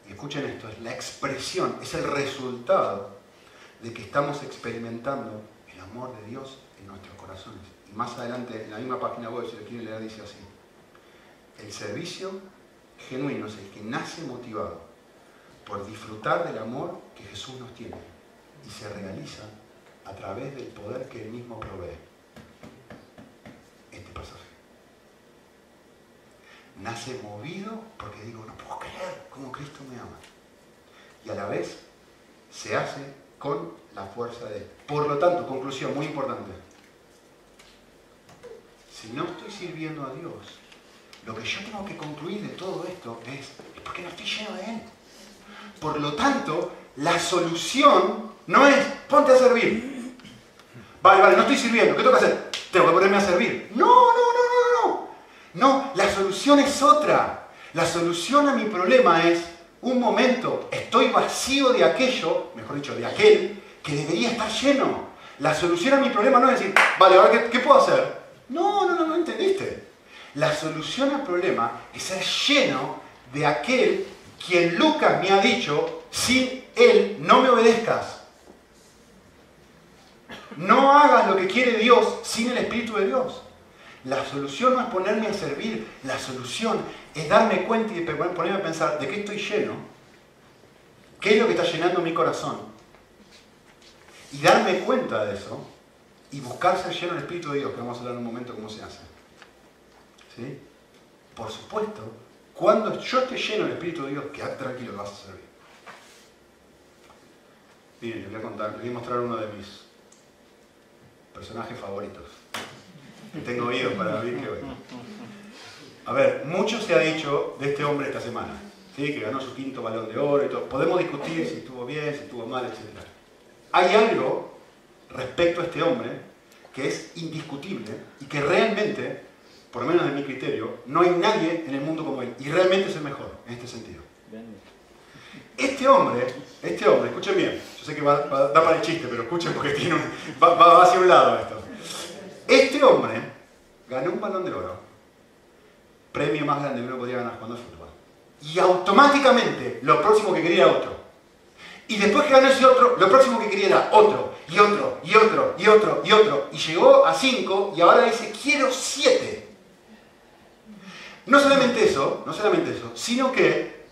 y escuchen esto, es la expresión, es el resultado de que estamos experimentando el amor de Dios en nuestros corazones. Y más adelante, en la misma página web, si lo quieren leer, dice así, el servicio genuino es el que nace motivado por disfrutar del amor que Jesús nos tiene y se realiza a través del poder que Él mismo provee. Este pasaje. Nace movido porque digo, no puedo creer cómo Cristo me ama. y a la vez se hace con la fuerza de Él. Por lo tanto, conclusión muy importante. Si no estoy sirviendo a Dios, lo que yo tengo que concluir de todo esto es, es porque no estoy lleno de Él. Por lo tanto, la solución no es ponte a servir. Vale, vale, no estoy sirviendo. ¿Qué tengo que hacer? Tengo que ponerme a servir. No, no, no, no, no. No, la solución es otra. La solución a mi problema es, un momento, estoy vacío de aquello, mejor dicho, de aquel que debería estar lleno. La solución a mi problema no es decir, vale, ahora qué, qué puedo hacer. No, no, no, no entendiste. La solución al problema es ser lleno de aquel quien Lucas me ha dicho, sin él no me obedezcas. No hagas lo que quiere Dios sin el Espíritu de Dios. La solución no es ponerme a servir, la solución es darme cuenta y ponerme a pensar de qué estoy lleno, qué es lo que está llenando mi corazón. Y darme cuenta de eso y buscar ser lleno del Espíritu de Dios, que vamos a hablar en un momento cómo se hace. ¿Sí? Por supuesto, cuando yo esté lleno del Espíritu de Dios, quédate tranquilo, vas a servir. Miren, les voy a contar, les voy a mostrar uno de mis personajes favoritos. Tengo oídos para ver qué A ver, mucho se ha dicho de este hombre esta semana, ¿sí? que ganó su quinto balón de oro y todo. Podemos discutir si estuvo bien, si estuvo mal, etc. Hay algo respecto a este hombre que es indiscutible y que realmente, por lo menos en mi criterio, no hay nadie en el mundo como él. Y realmente es el mejor en este sentido. Este hombre, este hombre, escuchen bien, yo sé que va, a dar para el chiste, pero escuchen porque va, va hacia un lado esto. Este hombre ganó un balón de oro, premio más grande que uno podía ganar jugando al fútbol. Y automáticamente lo próximo que quería era otro. Y después que ganó ese otro, lo próximo que quería era otro, y otro, y otro, y otro, y otro. Y llegó a cinco y ahora dice, quiero siete. No solamente eso, no solamente eso, sino que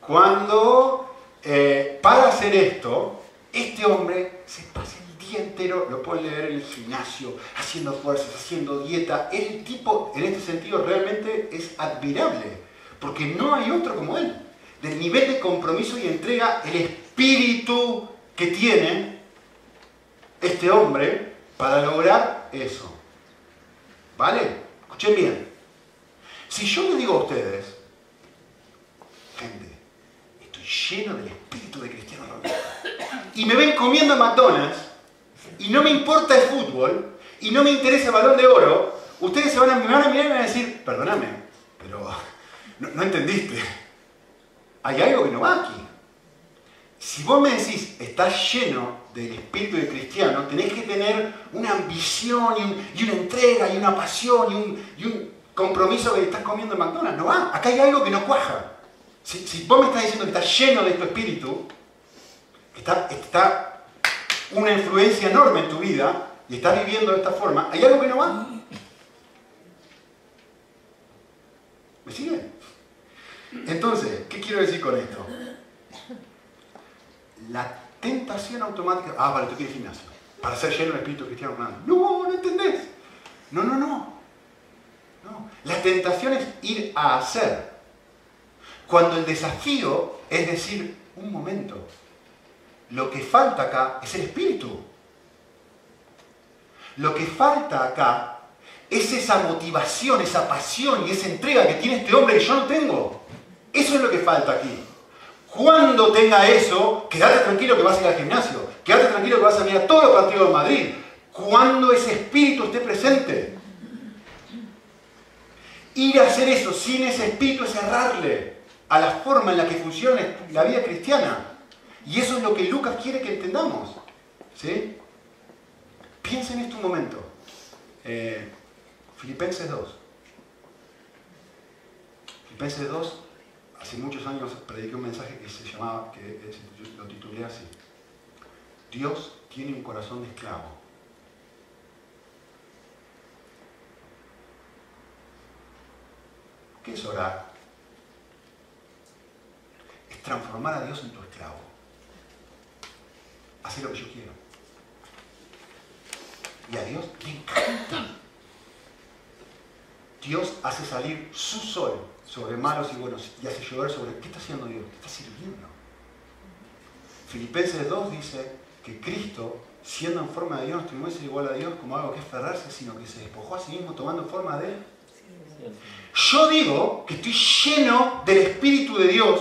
cuando eh, para hacer esto, este hombre se pasa día entero, lo pueden leer en el gimnasio, haciendo fuerzas, haciendo dieta. El tipo, en este sentido, realmente es admirable, porque no hay otro como él. Del nivel de compromiso y entrega, el espíritu que tiene este hombre para lograr eso. ¿Vale? Escuchen bien. Si yo le digo a ustedes, gente, estoy lleno del espíritu de Cristiano Ronaldo, y me ven comiendo en McDonald's, y no me importa el fútbol y no me interesa el balón de oro, ustedes se van a, me van a mirar y me van a decir, perdóname, pero no, entendiste. Hay algo que no va aquí. Si vos me decís, estás lleno del espíritu de cristiano, tenés que tener una ambición y, una entrega y una pasión y un, compromiso que estás comiendo en McDonald's. No va. Acá hay algo que no cuaja. Si, vos me estás diciendo que estás lleno de tu espíritu, está, está una influencia enorme en tu vida y estás viviendo de esta forma, hay algo que no va. ¿Me siguen? Entonces, ¿qué quiero decir con esto? La tentación automática, ah, vale, tú quieres gimnasio, para ser lleno del Espíritu Cristiano No, no entendés. No, no, no. No. La tentación es ir a hacer. Cuando el desafío es decir, un momento, lo que falta acá es el espíritu. Lo que falta acá es esa motivación, esa pasión y esa entrega que tiene este hombre que yo no tengo. Eso es lo que falta aquí. Cuando tenga eso, quédate tranquilo que vas a ir al gimnasio. Quédate tranquilo que vas a mirar todos los partidos de Madrid. Cuando ese espíritu esté presente. Ir a hacer eso sin ese espíritu es cerrarle a la forma en la que funciona la vida cristiana. Y eso es lo que Lucas quiere que entendamos. ¿sí? Piensa en esto un momento. Eh, Filipenses 2. Filipenses 2, hace muchos años prediqué un mensaje que se llamaba, que lo titulé así. Dios tiene un corazón de esclavo. ¿Qué es orar? Es transformar a Dios en tu esclavo hacer lo que yo quiero. Y a Dios le encanta. Dios hace salir su sol sobre malos y buenos y hace llover sobre... ¿Qué está haciendo Dios? ¿Qué está sirviendo? Filipenses 2 dice que Cristo, siendo en forma de Dios, no es igual a Dios como algo que es ferrarse, sino que se despojó a sí mismo tomando forma de. Yo digo que estoy lleno del Espíritu de Dios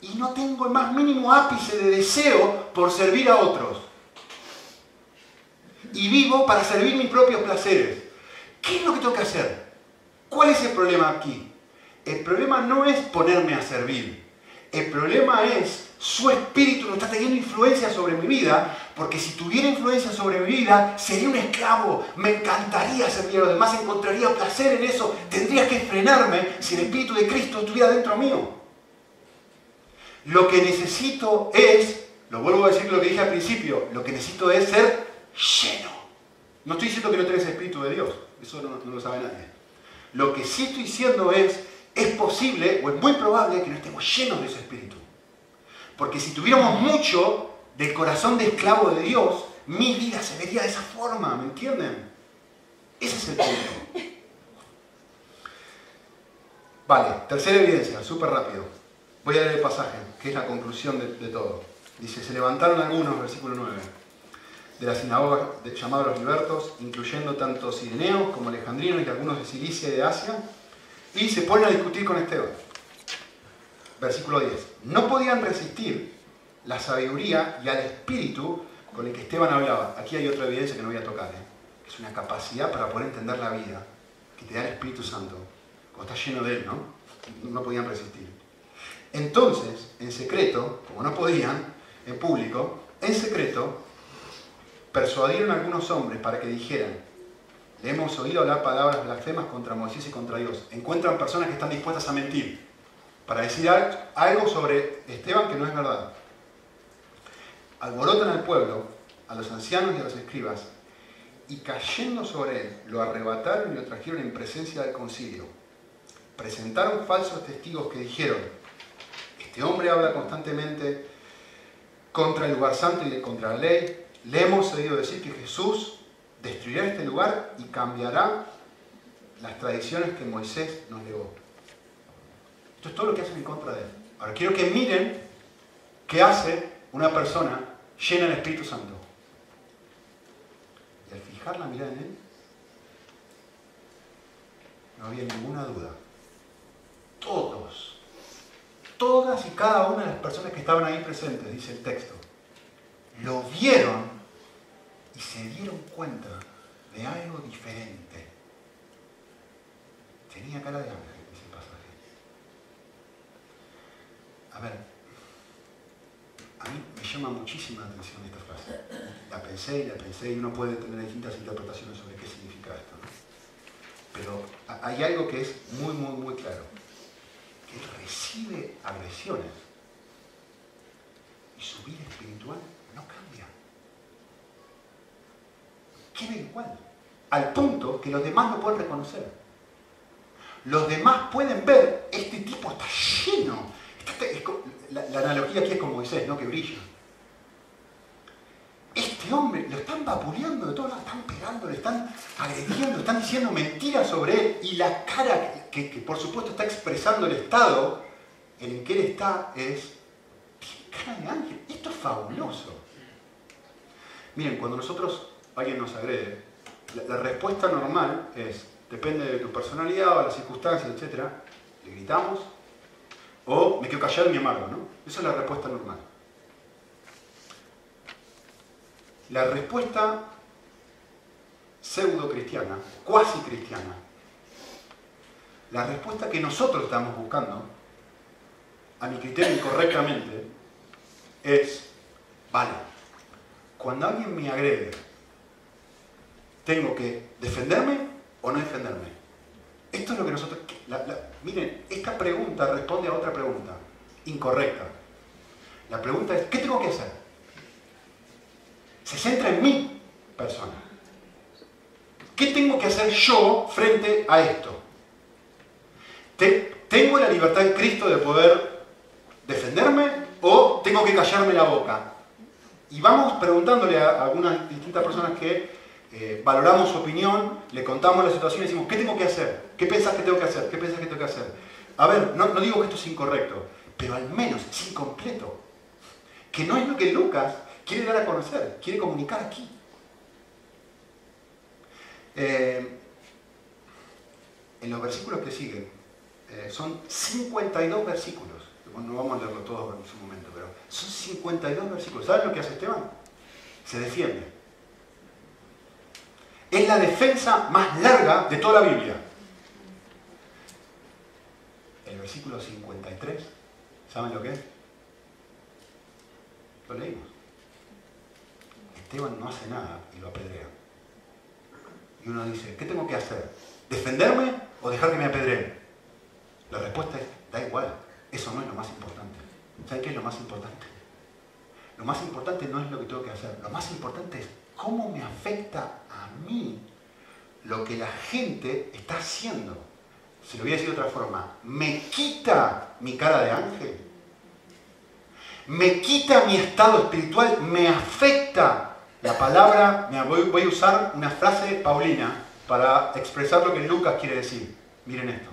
y no tengo el más mínimo ápice de deseo por servir a otros. Y vivo para servir mis propios placeres. ¿Qué es lo que tengo que hacer? ¿Cuál es el problema aquí? El problema no es ponerme a servir. El problema es su espíritu no está teniendo influencia sobre mi vida, porque si tuviera influencia sobre mi vida, sería un esclavo. Me encantaría servir a los demás, encontraría placer en eso. Tendría que frenarme si el espíritu de Cristo estuviera dentro mío. Lo que necesito es, lo vuelvo a decir lo que dije al principio, lo que necesito es ser lleno. No estoy diciendo que no tenés espíritu de Dios, eso no lo sabe nadie. Lo que sí estoy diciendo es, es posible o es muy probable que no estemos llenos de ese espíritu. Porque si tuviéramos mucho del corazón de esclavo de Dios, mi vida se vería de esa forma, ¿me entienden? Ese es el punto. Vale, tercera evidencia, súper rápido. Voy a leer el pasaje, que es la conclusión de, todo. Dice, se levantaron algunos, versículo 9, de la sinagoga llamados los libertos, incluyendo tanto sireneos como alejandrinos y algunos de Cilicia y de Asia, y se ponen a discutir con Esteban. Versículo 10. No podían resistir la sabiduría y al espíritu con el que Esteban hablaba. Aquí hay otra evidencia que no voy a tocar. ¿eh? Es una capacidad para poder entender la vida que te da el Espíritu Santo. Cuando está lleno de él, ¿no? No podían resistir. Entonces, en secreto, como no podían, en público, en secreto, persuadieron a algunos hombres para que dijeran, hemos oído hablar palabras blasfemas contra Moisés y contra Dios. Encuentran personas que están dispuestas a mentir para decir algo sobre Esteban que no es verdad. Alborotan al pueblo, a los ancianos y a los escribas, y cayendo sobre él, lo arrebataron y lo trajeron en presencia del concilio. Presentaron falsos testigos que dijeron, este hombre habla constantemente contra el lugar santo y contra la ley. Le hemos oído decir que Jesús destruirá este lugar y cambiará las tradiciones que Moisés nos legó. Esto es todo lo que hacen en contra de él. Ahora quiero que miren qué hace una persona llena del Espíritu Santo. Y al fijar la mirada en él, no había ninguna duda. Todos, todas y cada una de las personas que estaban ahí presentes, dice el texto, lo vieron y se dieron cuenta de algo diferente. Tenía cara de ángel. A ver, a mí me llama muchísima atención esta frase. La pensé y la pensé y uno puede tener distintas interpretaciones sobre qué significa esto. Pero hay algo que es muy, muy, muy claro. Que recibe agresiones y su vida espiritual no cambia. Queda igual. Al punto que los demás lo pueden reconocer. Los demás pueden ver, este tipo está lleno la, analogía aquí es con Moisés, ¿no? Que brilla. Este hombre lo están vapuleando de todo, lo están pegando, le están agrediendo, están diciendo mentiras sobre él y la cara que, por supuesto está expresando el estado en el que él está es, tiene cara de ángel. Esto es fabuloso. Miren, cuando nosotros, alguien nos agrede, la, respuesta normal es, depende de tu personalidad o las circunstancias, etc. Le gritamos, o me quedo callado y me amargo, ¿no? Esa es la respuesta normal. La respuesta pseudo cristiana, cuasi cristiana, la respuesta que nosotros estamos buscando, a mi criterio incorrectamente, es, vale, cuando alguien me agrede, ¿tengo que defenderme o no defenderme? Esto es lo que nosotros... miren, esta pregunta responde a otra pregunta, incorrecta. La pregunta es, ¿qué tengo que hacer? Se centra en mi persona. ¿Qué tengo que hacer yo frente a esto? ¿Tengo la libertad en Cristo de poder defenderme o tengo que callarme la boca? Y vamos preguntándole a algunas distintas personas que eh, valoramos su opinión, le contamos la situación y decimos, ¿qué tengo que hacer? ¿Qué pensás que tengo que hacer? ¿Qué pensás que tengo que hacer? A ver, no, digo que esto es incorrecto, pero al menos es incompleto. que no es lo que Lucas quiere dar a conocer, quiere comunicar aquí. Eh, en los versículos que siguen, eh, son 52 versículos. no vamos a leerlo todo en su momento, pero son 52 versículos. ¿Saben lo que hace Esteban? Se defiende. Es la defensa más larga de toda la Biblia. El versículo 53, ¿saben lo que es? Lo leímos. Esteban no hace nada y lo apedrea. Y uno dice, ¿qué tengo que hacer? ¿Defenderme o dejar que me apedreen? La respuesta es, da igual, eso no es lo más importante. ¿Saben qué es lo más importante? Lo más importante no es lo que tengo que hacer, lo más importante es cómo me afecta a mí lo que la gente está haciendo. Se lo voy a decir de otra forma, me quita mi cara de ángel, me quita mi estado espiritual, me afecta. La palabra, voy a usar una frase paulina para expresar lo que Lucas quiere decir. Miren esto.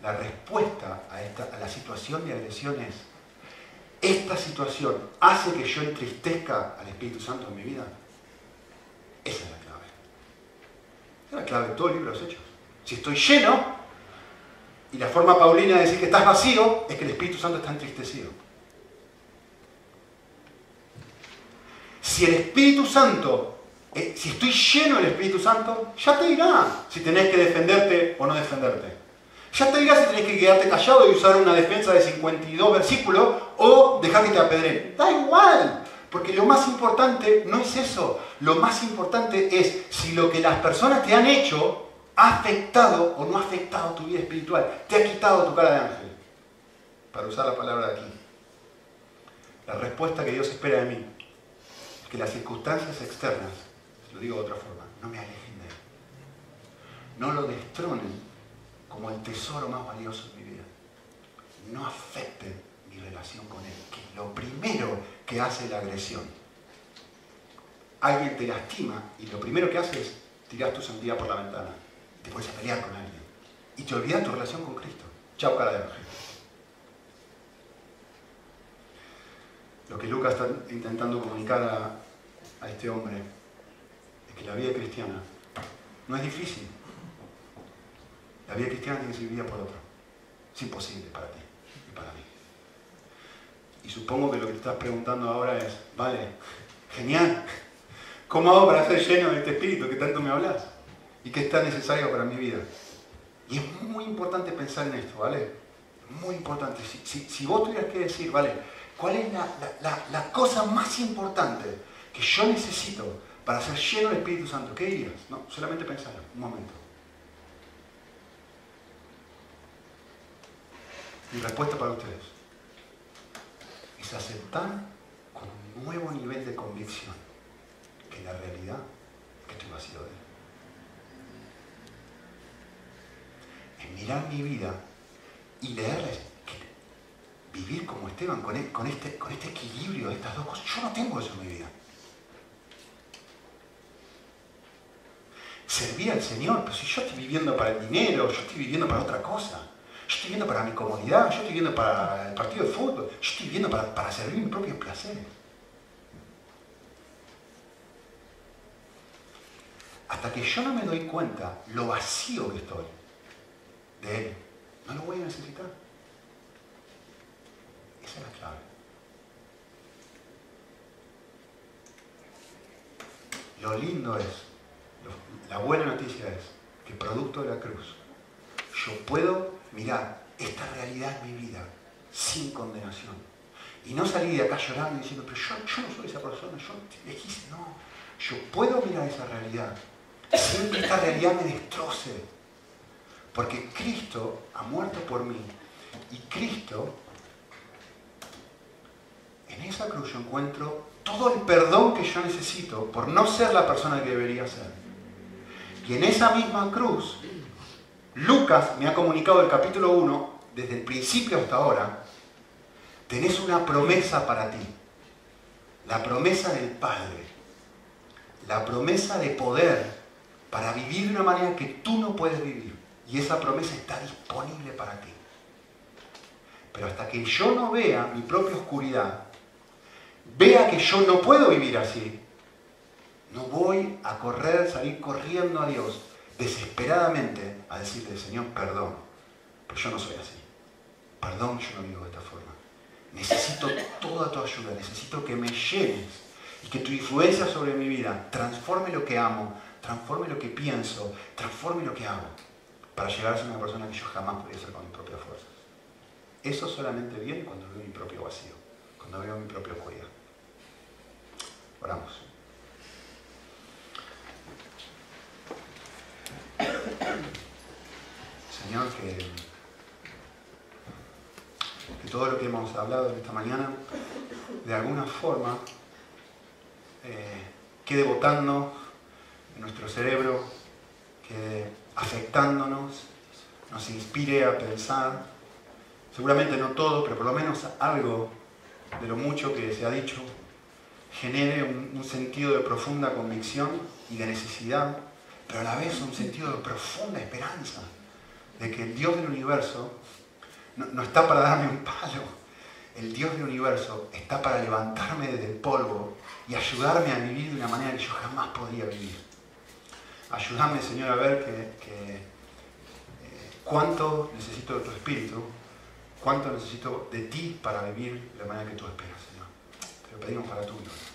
La respuesta a, esta, a la situación de agresión es, ¿esta situación hace que yo entristezca al Espíritu Santo en mi vida? Esa es la clave. Esa es la clave de todo el libro de los Hechos. Si estoy lleno, y la forma paulina de decir que estás vacío, es que el Espíritu Santo está entristecido. Si el Espíritu Santo, eh, si estoy lleno del Espíritu Santo, ya te dirá si tenés que defenderte o no defenderte. Ya te dirás si tenés que quedarte callado y usar una defensa de 52 versículos o dejar que te apedreen. Da igual, porque lo más importante no es eso. Lo más importante es si lo que las personas te han hecho ha afectado o no ha afectado tu vida espiritual. Te ha quitado tu cara de ángel. Para usar la palabra de aquí. La respuesta que Dios espera de mí es que las circunstancias externas, lo digo de otra forma, no me alejen de Él. No lo destronen como el tesoro más valioso de mi vida. No afecte mi relación con Él, que es lo primero que hace la agresión. Alguien te lastima y lo primero que hace es tirar tu santidad por la ventana. Te a pelear con alguien. Y te olvidas tu relación con Cristo. Chao, cara de ángel. Lo que Lucas está intentando comunicar a este hombre es que la vida cristiana no es difícil. La vida cristiana tiene que ser vivida por otro. Es imposible para ti y para mí. Y supongo que lo que te estás preguntando ahora es, vale, genial, ¿cómo hago para ser lleno de este espíritu que tanto me hablas? Y que es tan necesario para mi vida. Y es muy importante pensar en esto, ¿vale? Muy importante. Si, vos tuvieras que decir, ¿vale? ¿Cuál es la, cosa más importante que yo necesito para ser lleno del Espíritu Santo? ¿Qué dirías? No, solamente pensarlo, un momento. Mi respuesta para ustedes es aceptar con un nuevo nivel de convicción que la realidad que estoy vacío de Él. Es mirar mi vida y leerla, vivir como Esteban, e, con, este, con este equilibrio de estas dos cosas. Yo no tengo eso en mi vida. Servir al Señor, pero si yo estoy viviendo para el dinero, yo estoy viviendo para otra cosa. Estoy viendo para mi comunidad, yo estoy viendo para el partido de fútbol, yo estoy viendo para, para servir mi propio placer. Hasta que yo no me doy cuenta lo vacío que estoy de Él, no lo voy a necesitar. Esa es la clave. Lo lindo es, la buena noticia es que producto de la cruz, yo puedo mirar esta realidad es mi vida, sin condenación. Y no salir de acá llorando y diciendo, pero yo, no soy esa persona, yo dijiste, no, yo puedo mirar esa realidad sin que esta realidad me destroce. Porque Cristo ha muerto por mí. Y Cristo, en esa cruz yo encuentro todo el perdón que yo necesito por no ser la persona que debería ser. Y en esa misma cruz Lucas me ha comunicado el capítulo 1, desde el principio hasta ahora, tenés una promesa para ti. La promesa del Padre. La promesa de poder para vivir de una manera que tú no puedes vivir. Y esa promesa está disponible para ti. Pero hasta que yo no vea mi propia oscuridad, vea que yo no puedo vivir así, no voy a correr, salir corriendo a Dios desesperadamente a decirle, Señor, perdón, pero yo no soy así. Perdón, yo no vivo de esta forma. Necesito toda tu ayuda, necesito que me llenes y que tu influencia sobre mi vida transforme lo que amo, transforme lo que pienso, transforme lo que hago, para llegar a ser una persona que yo jamás podría ser con mis propias fuerzas. Eso solamente viene cuando veo mi propio vacío, cuando veo mi propia oscuridad. Oramos. Señor, que, que todo lo que hemos hablado esta mañana, de alguna forma, eh, quede votando en nuestro cerebro, quede afectándonos, nos inspire a pensar, seguramente no todo, pero por lo menos algo de lo mucho que se ha dicho, genere un sentido de profunda convicción y de necesidad, pero a la vez un sentido de profunda esperanza de que el Dios del universo no, está para darme un palo. El Dios del universo está para levantarme desde el polvo y ayudarme a vivir de una manera que yo jamás podría vivir. Ayúdame, Señor, a ver que, eh, cuánto necesito de tu espíritu, cuánto necesito de ti para vivir de la manera que tú esperas, Señor. Te lo pedimos para tu Dios.